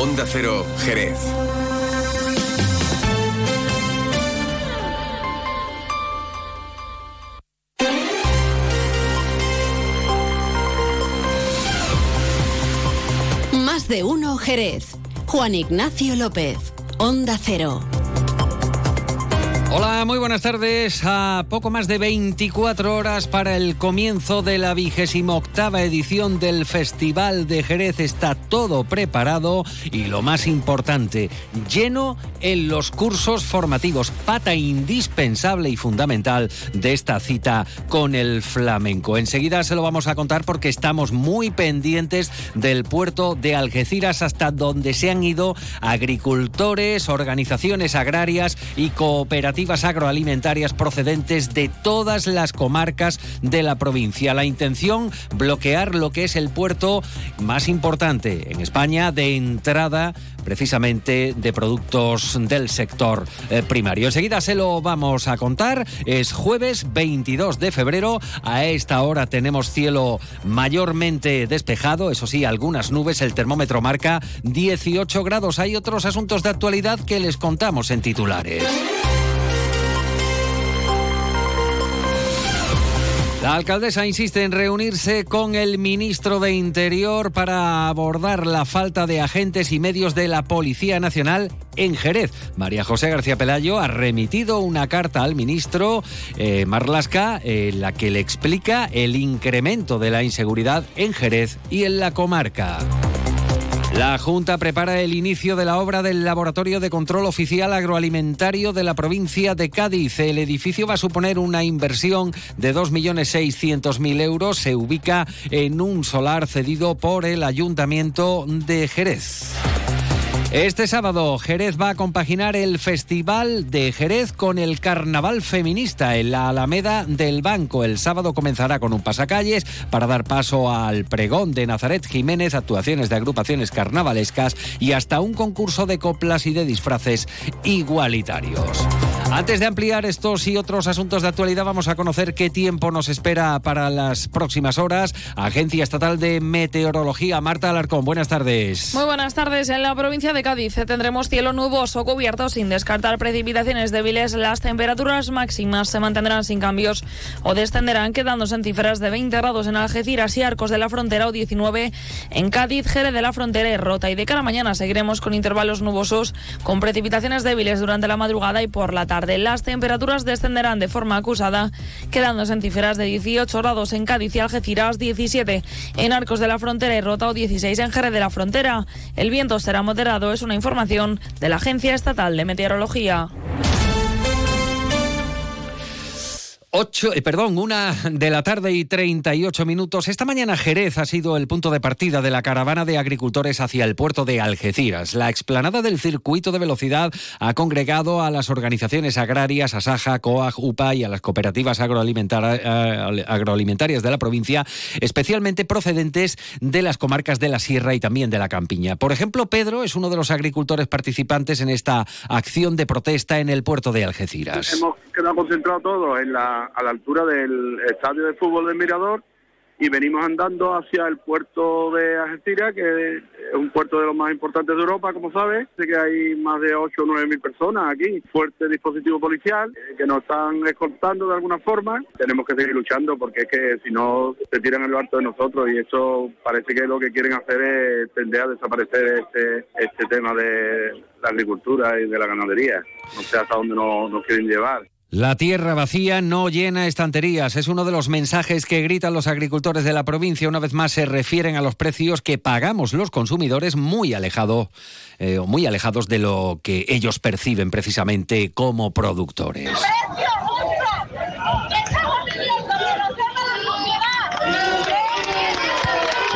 Onda Cero, Jerez. Más de uno, Jerez. Juan Ignacio López, Onda Cero. Hola, muy buenas tardes. A poco más de 24 horas para el comienzo de la vigésima octava edición del Festival de Jerez está todo preparado y lo más importante, lleno en los cursos formativos, pata indispensable y fundamental de esta cita con el flamenco. Enseguida se lo vamos a contar porque estamos muy pendientes del puerto de Algeciras hasta donde se han ido agricultores, organizaciones agrarias y cooperativas agroalimentarias procedentes de todas las comarcas de la provincia. La intención, bloquear lo que es el puerto más importante en España de entrada precisamente de productos del sector eh, primario. Enseguida se lo vamos a contar. Es jueves 22 de febrero. A esta hora tenemos cielo mayormente despejado. Eso sí, algunas nubes. El termómetro marca 18 grados. Hay otros asuntos de actualidad que les contamos en titulares. La alcaldesa insiste en reunirse con el ministro de Interior para abordar la falta de agentes y medios de la Policía Nacional en Jerez. María José García Pelayo ha remitido una carta al ministro eh, Marlasca en la que le explica el incremento de la inseguridad en Jerez y en la comarca. La Junta prepara el inicio de la obra del Laboratorio de Control Oficial Agroalimentario de la provincia de Cádiz. El edificio va a suponer una inversión de 2.600.000 euros. Se ubica en un solar cedido por el Ayuntamiento de Jerez. Este sábado, Jerez va a compaginar el Festival de Jerez con el Carnaval Feminista en la Alameda del Banco. El sábado comenzará con un pasacalles para dar paso al pregón de Nazaret Jiménez, actuaciones de agrupaciones carnavalescas y hasta un concurso de coplas y de disfraces igualitarios. Antes de ampliar estos y otros asuntos de actualidad, vamos a conocer qué tiempo nos espera para las próximas horas. Agencia Estatal de Meteorología, Marta Alarcón, buenas tardes. Muy buenas tardes. En la provincia de Cádiz tendremos cielo nuboso cubierto sin descartar precipitaciones débiles. Las temperaturas máximas se mantendrán sin cambios o descenderán, quedándose en cifras de 20 grados en Algeciras y Arcos de la Frontera o 19 en Cádiz, Jerez de la Frontera y Rota. Y de cara a mañana seguiremos con intervalos nubosos con precipitaciones débiles durante la madrugada y por la tarde. Las temperaturas descenderán de forma acusada, quedándose en cifras de 18 grados en Cádiz y Algeciras, 17 en Arcos de la Frontera y Rota o 16 en Jerez de la Frontera. El viento será moderado, es una información de la Agencia Estatal de Meteorología. 8, eh, perdón, una de la tarde y 38 minutos. Esta mañana Jerez ha sido el punto de partida de la caravana de agricultores hacia el puerto de Algeciras. La explanada del circuito de velocidad ha congregado a las organizaciones agrarias, Asaja, COAG, UPA y a las cooperativas eh, agroalimentarias de la provincia, especialmente procedentes de las comarcas de la Sierra y también de la Campiña. Por ejemplo, Pedro es uno de los agricultores participantes en esta acción de protesta en el puerto de Algeciras. Hemos quedado concentrados todos en la a, la altura del estadio de fútbol del Mirador y venimos andando hacia el puerto de Algeciras, que es un puerto de los más importantes de Europa, como sabes. Sé que hay más de 8 o 9 mil personas aquí, fuerte dispositivo policial, eh, que nos están escoltando de alguna forma. Tenemos que seguir luchando porque es que si no se tiran en lo alto de nosotros y eso parece que lo que quieren hacer es tender a desaparecer este, este tema de la agricultura y de la ganadería. No sé hasta dónde nos quieren llevar. La tierra vacía no llena estanterías. Es uno de los mensajes que gritan los agricultores de la provincia. Una vez más se refieren a los precios que pagamos los consumidores muy alejado, eh, muy alejados de lo que ellos perciben precisamente como productores.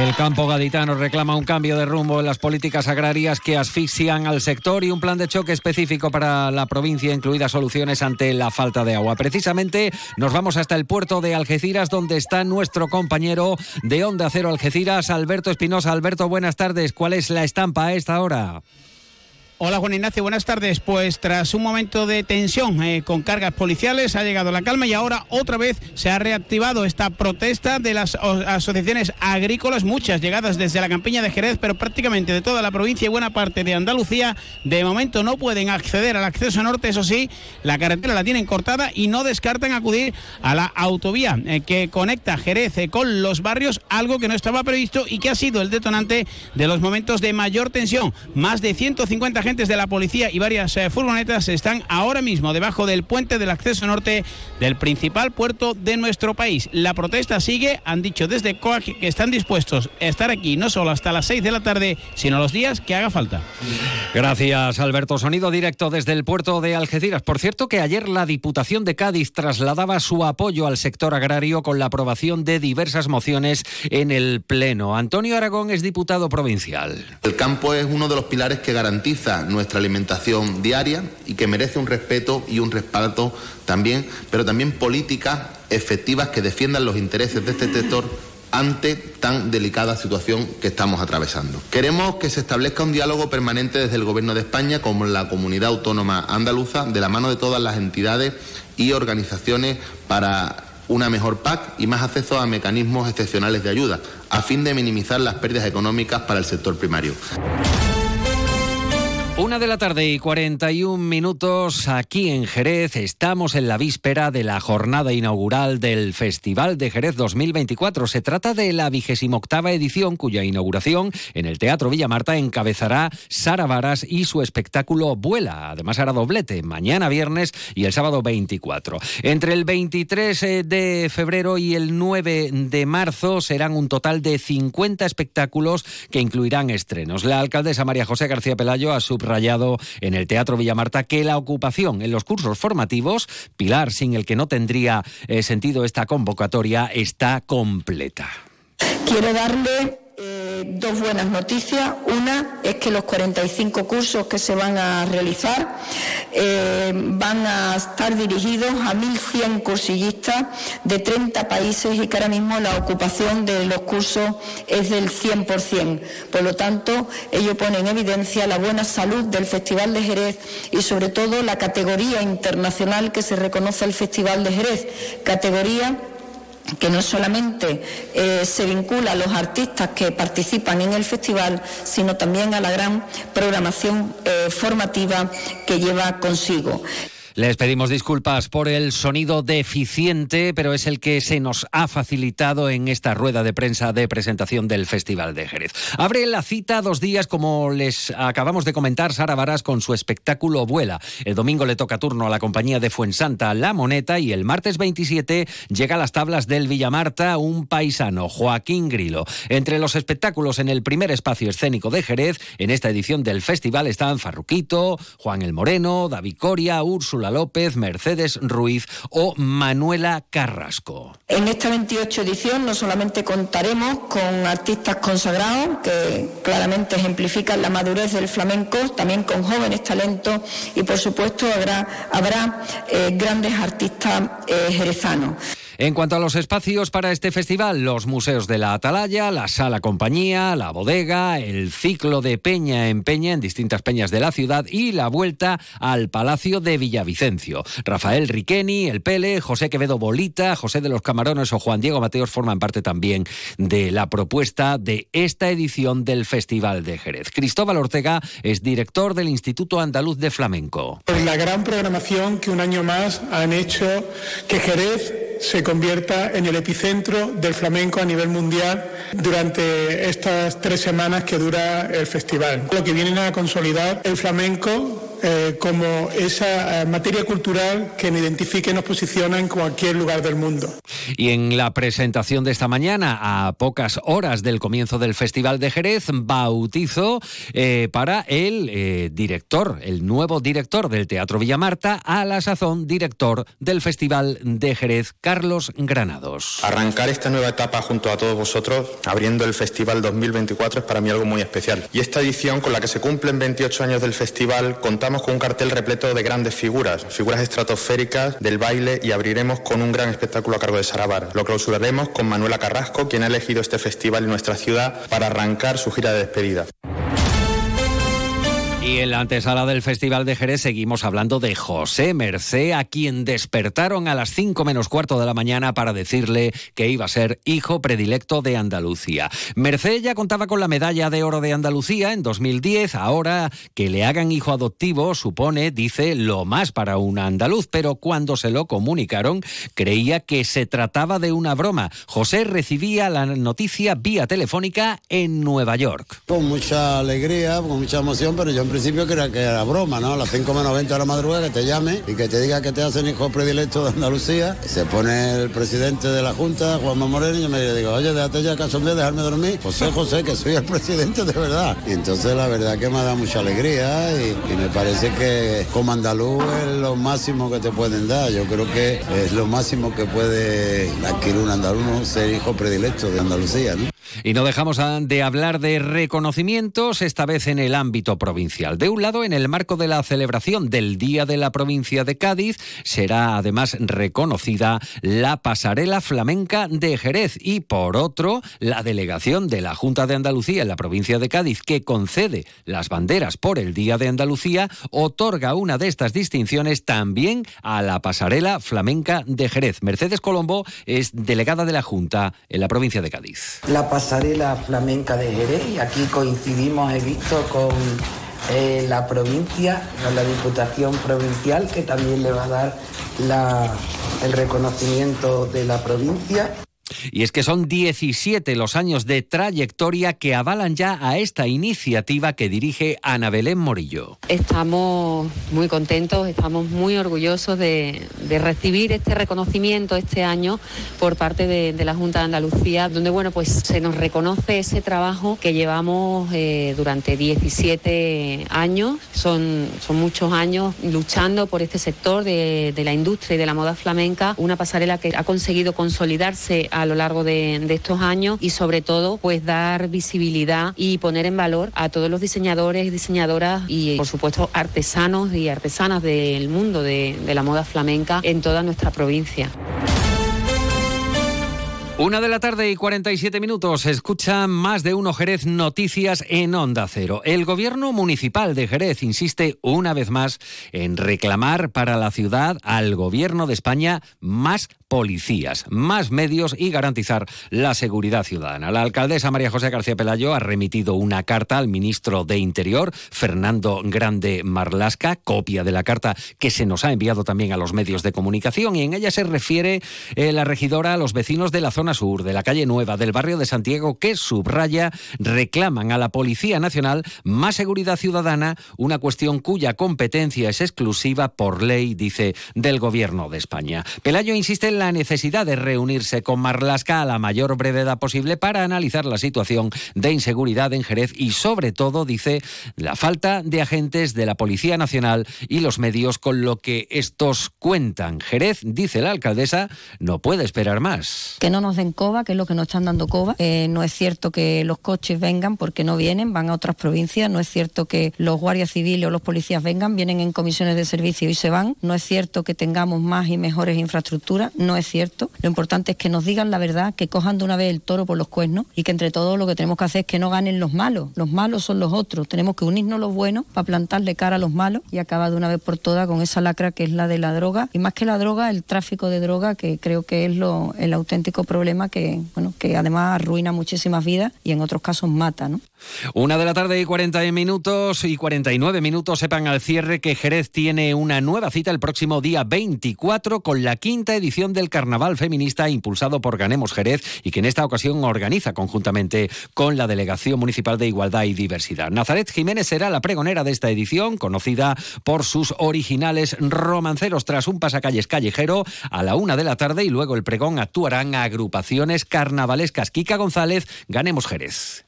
El campo gaditano reclama un cambio de rumbo en las políticas agrarias que asfixian al sector y un plan de choque específico para la provincia, incluidas soluciones ante la falta de agua. Precisamente nos vamos hasta el puerto de Algeciras, donde está nuestro compañero de Onda Cero Algeciras, Alberto Espinosa. Alberto, buenas tardes. ¿Cuál es la estampa a esta hora? Hola Juan Ignacio, buenas tardes. Pues tras un momento de tensión eh, con cargas policiales ha llegado la calma y ahora otra vez se ha reactivado esta protesta de las asociaciones agrícolas, muchas llegadas desde la campiña de Jerez, pero prácticamente de toda la provincia y buena parte de Andalucía. De momento no pueden acceder al acceso norte, eso sí, la carretera la tienen cortada y no descartan acudir a la autovía eh, que conecta Jerez eh, con los barrios, algo que no estaba previsto y que ha sido el detonante de los momentos de mayor tensión. Más de 150 agentes de la policía y varias eh, furgonetas están ahora mismo debajo del puente del acceso norte del principal puerto de nuestro país. La protesta sigue, han dicho desde COAC que están dispuestos a estar aquí no solo hasta las 6 de la tarde, sino los días que haga falta. Gracias, Alberto. Sonido directo desde el puerto de Algeciras. Por cierto, que ayer la Diputación de Cádiz trasladaba su apoyo al sector agrario con la aprobación de diversas mociones en el Pleno. Antonio Aragón es diputado provincial. El campo es uno de los pilares que garantiza nuestra alimentación diaria y que merece un respeto y un respaldo también, pero también políticas efectivas que defiendan los intereses de este sector ante tan delicada situación que estamos atravesando. Queremos que se establezca un diálogo permanente desde el Gobierno de España con la comunidad autónoma andaluza, de la mano de todas las entidades y organizaciones para una mejor PAC y más acceso a mecanismos excepcionales de ayuda, a fin de minimizar las pérdidas económicas para el sector primario. Una de la tarde y 41 minutos aquí en Jerez. Estamos en la víspera de la jornada inaugural del Festival de Jerez 2024. Se trata de la vigésima octava edición cuya inauguración en el Teatro Villa Marta encabezará Sara Varas y su espectáculo Vuela. Además hará doblete mañana viernes y el sábado 24. Entre el 23 eh, de febrero y el 9 de marzo serán un total de 50 espectáculos que incluirán estrenos. La alcaldesa María José García Pelayo ha subrayado rayado en el Teatro Villamarta que la ocupación en los cursos formativos, pilar sin el que no tendría eh, sentido esta convocatoria, está completa. Quiero darle dos buenas noticias. Una es que los 45 cursos que se van a realizar eh, van a estar dirigidos a 1.100 cursillistas de 30 países y que ahora mismo la ocupación de los cursos es del 100%. Por lo tanto, ello pone en evidencia la buena salud del Festival de Jerez y sobre todo la categoría internacional que se reconoce al Festival de Jerez, categoría que no solamente eh, se vincula a los artistas que participan en el festival, sino también a la gran programación eh, formativa que lleva consigo. Les pedimos disculpas por el sonido deficiente, pero es el que se nos ha facilitado en esta rueda de prensa de presentación del Festival de Jerez. Abre la cita dos días, como les acabamos de comentar, Sara Varas con su espectáculo Vuela. El domingo le toca turno a la compañía de Fuensanta La Moneta y el martes 27 llega a las tablas del Villamarta un paisano, Joaquín Grilo. Entre los espectáculos en el primer espacio escénico de Jerez, en esta edición del festival están Farruquito, Juan el Moreno, David Coria, Úrsula López, Mercedes Ruiz o Manuela Carrasco. En esta 28 edición no solamente contaremos con artistas consagrados que claramente ejemplifican la madurez del flamenco, también con jóvenes talentos y por supuesto habrá, eh, grandes artistas eh, jerezanos. En cuanto a los espacios para este festival, los museos de la Atalaya, la Sala Compañía, la Bodega, el ciclo de Peña en Peña en distintas peñas de la ciudad y la vuelta al Palacio de Villavicencio. Rafael Riqueni, El Pele, José Quevedo Bolita, José de los Camarones o Juan Diego Mateos forman parte también de la propuesta de esta edición del Festival de Jerez. Cristóbal Ortega es director del Instituto Andaluz de Flamenco. la gran programación que un año más han hecho que Jerez se convierta en el epicentro del flamenco a nivel mundial durante estas tres semanas que dura el festival. Lo que vienen a consolidar el flamenco eh, como esa eh, materia cultural que nos identifica y nos posiciona en cualquier lugar del mundo. Y en la presentación de esta mañana, a pocas horas del comienzo del Festival de Jerez, bautizo eh, para el director, el nuevo director del Teatro Villamarta, a la sazón director del Festival de Jerez, Carlos Granados. Arrancar esta nueva etapa junto a todos vosotros, abriendo el Festival 2024, es para mí algo muy especial. Y esta edición, con la que se cumplen 28 años del festival, contamos con un cartel repleto de grandes figuras, figuras estratosféricas del baile y abriremos con un gran espectáculo a cargo de Sarabar. Lo clausuraremos con Manuela Carrasco, quien ha elegido este festival en nuestra ciudad para arrancar su gira de despedida. Y en la antesala del Festival de Jerez seguimos hablando de José Mercé, a quien despertaron a las 5 menos cuarto de la mañana para decirle que iba a ser hijo predilecto de Andalucía. Mercé ya contaba con la medalla de oro de Andalucía en 2010, ahora que le hagan hijo adoptivo supone, dice, lo más para un andaluz, pero cuando se lo comunicaron creía que se trataba de una broma. José recibía la noticia vía telefónica en Nueva York. Con mucha alegría, con mucha emoción, pero yo principio creía que era broma, ¿no? A las 5 menos 20 de la madrugada que te llame y que te diga que te hacen hijo predilecto de Andalucía. Se pone el presidente de la Junta, Juanma Moreno, y yo me digo, oye, déjate ya caso de dejarme dormir. José, José, que soy el presidente de verdad. Y entonces la verdad que me ha dado mucha alegría y, me parece que como andaluz es lo máximo que te pueden dar. Yo creo que es lo máximo que puede adquirir un andaluz, ser hijo predilecto de Andalucía. Y no dejamos de hablar de reconocimientos, esta vez en el ámbito provincial. De un lado, en el marco de la celebración del Día de la Provincia de Cádiz, será además reconocida la pasarela flamenca de Jerez y, por otro, la delegación de la Junta de Andalucía en la provincia de Cádiz, que concede las banderas por el Día de Andalucía, otorga una de estas distinciones también a la pasarela flamenca de Jerez. Mercedes Colombo es delegada de la Junta en la provincia de Cádiz. Pasarela flamenca de Jerez y aquí coincidimos, he visto, con eh, la provincia, con la Diputación Provincial, que también le va a dar el reconocimiento de la provincia. Y es que son 17 los años de trayectoria que avalan ya a esta iniciativa que dirige Ana Belén Morillo. Estamos muy contentos, estamos muy orgullosos de, recibir este reconocimiento este año por parte de, la Junta de Andalucía, donde bueno pues se nos reconoce ese trabajo que llevamos eh, durante 17 años. Son, son muchos años luchando por este sector de, de la industria y de la moda flamenca, una pasarela que ha conseguido consolidarse a lo largo de, estos años y sobre todo pues dar visibilidad y poner en valor a todos los diseñadores y diseñadoras y por supuesto artesanos y artesanas del mundo de la moda flamenca en toda nuestra provincia. Una de la tarde y 47 minutos. Escucha más de uno Jerez Noticias en Onda Cero. El gobierno municipal de Jerez insiste una vez más en reclamar para la ciudad al gobierno de España más policías, más medios y garantizar la seguridad ciudadana. La alcaldesa María José García Pelayo ha remitido una carta al ministro de Interior, Fernando Grande Marlasca, copia de la carta que se nos ha enviado también a los medios de comunicación y en ella se refiere eh, la regidora a los vecinos de la zona sur, de la calle Nueva, del barrio de Santiago, que subraya reclaman a la Policía Nacional más seguridad ciudadana, una cuestión cuya competencia es exclusiva por ley, dice, del gobierno de España. Pelayo insiste en la necesidad de reunirse con Marlasca a la mayor brevedad posible para analizar la situación de inseguridad en Jerez y sobre todo, dice, la falta de agentes de la Policía Nacional y los medios con lo que estos cuentan. Jerez, dice la alcaldesa, no puede esperar más. Que no nos den coba, que es lo que nos están dando coba. Eh, no es cierto que los coches vengan porque no vienen, van a otras provincias. No es cierto que los guardias civiles o los policías vengan, vienen en comisiones de servicio y se van. No es cierto que tengamos más y mejores infraestructuras no es cierto. Lo importante es que nos digan la verdad, que cojan de una vez el toro por los cuernos y que entre todos lo que tenemos que hacer es que no ganen los malos. Los malos son los otros. Tenemos que unirnos los buenos para plantarle cara a los malos y acabar de una vez por todas con esa lacra que es la de la droga. Y más que la droga, el tráfico de droga, que creo que es lo, el auténtico problema que, bueno, que además arruina muchísimas vidas y en otros casos mata. ¿no? Una de la tarde y 40 minutos y 49 minutos. Sepan al cierre que Jerez tiene una nueva cita el próximo día 24 con la quinta edición del Carnaval Feminista impulsado por Ganemos Jerez y que en esta ocasión organiza conjuntamente con la Delegación Municipal de Igualdad y Diversidad. Nazaret Jiménez será la pregonera de esta edición, conocida por sus originales romanceros tras un pasacalles callejero a la una de la tarde y luego el pregón actuarán agrupaciones carnavalescas. Kika González, Ganemos Jerez.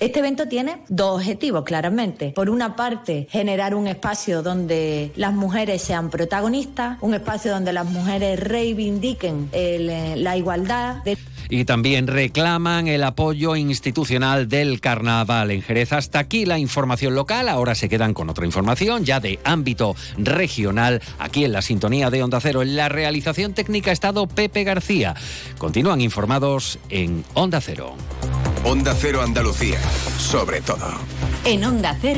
Este evento tiene dos objetivos, claramente. Por una parte, generar un espacio donde las mujeres sean protagonistas, un espacio donde las mujeres reivindiquen el, la igualdad. De y también reclaman el apoyo institucional del carnaval en Jerez. Hasta aquí la información local. Ahora se quedan con otra información ya de ámbito regional aquí en la sintonía de Onda Cero. En la realización técnica estado Pepe García. Continúan informados en Onda Cero. Onda Cero Andalucía, sobre todo. En Onda Cero.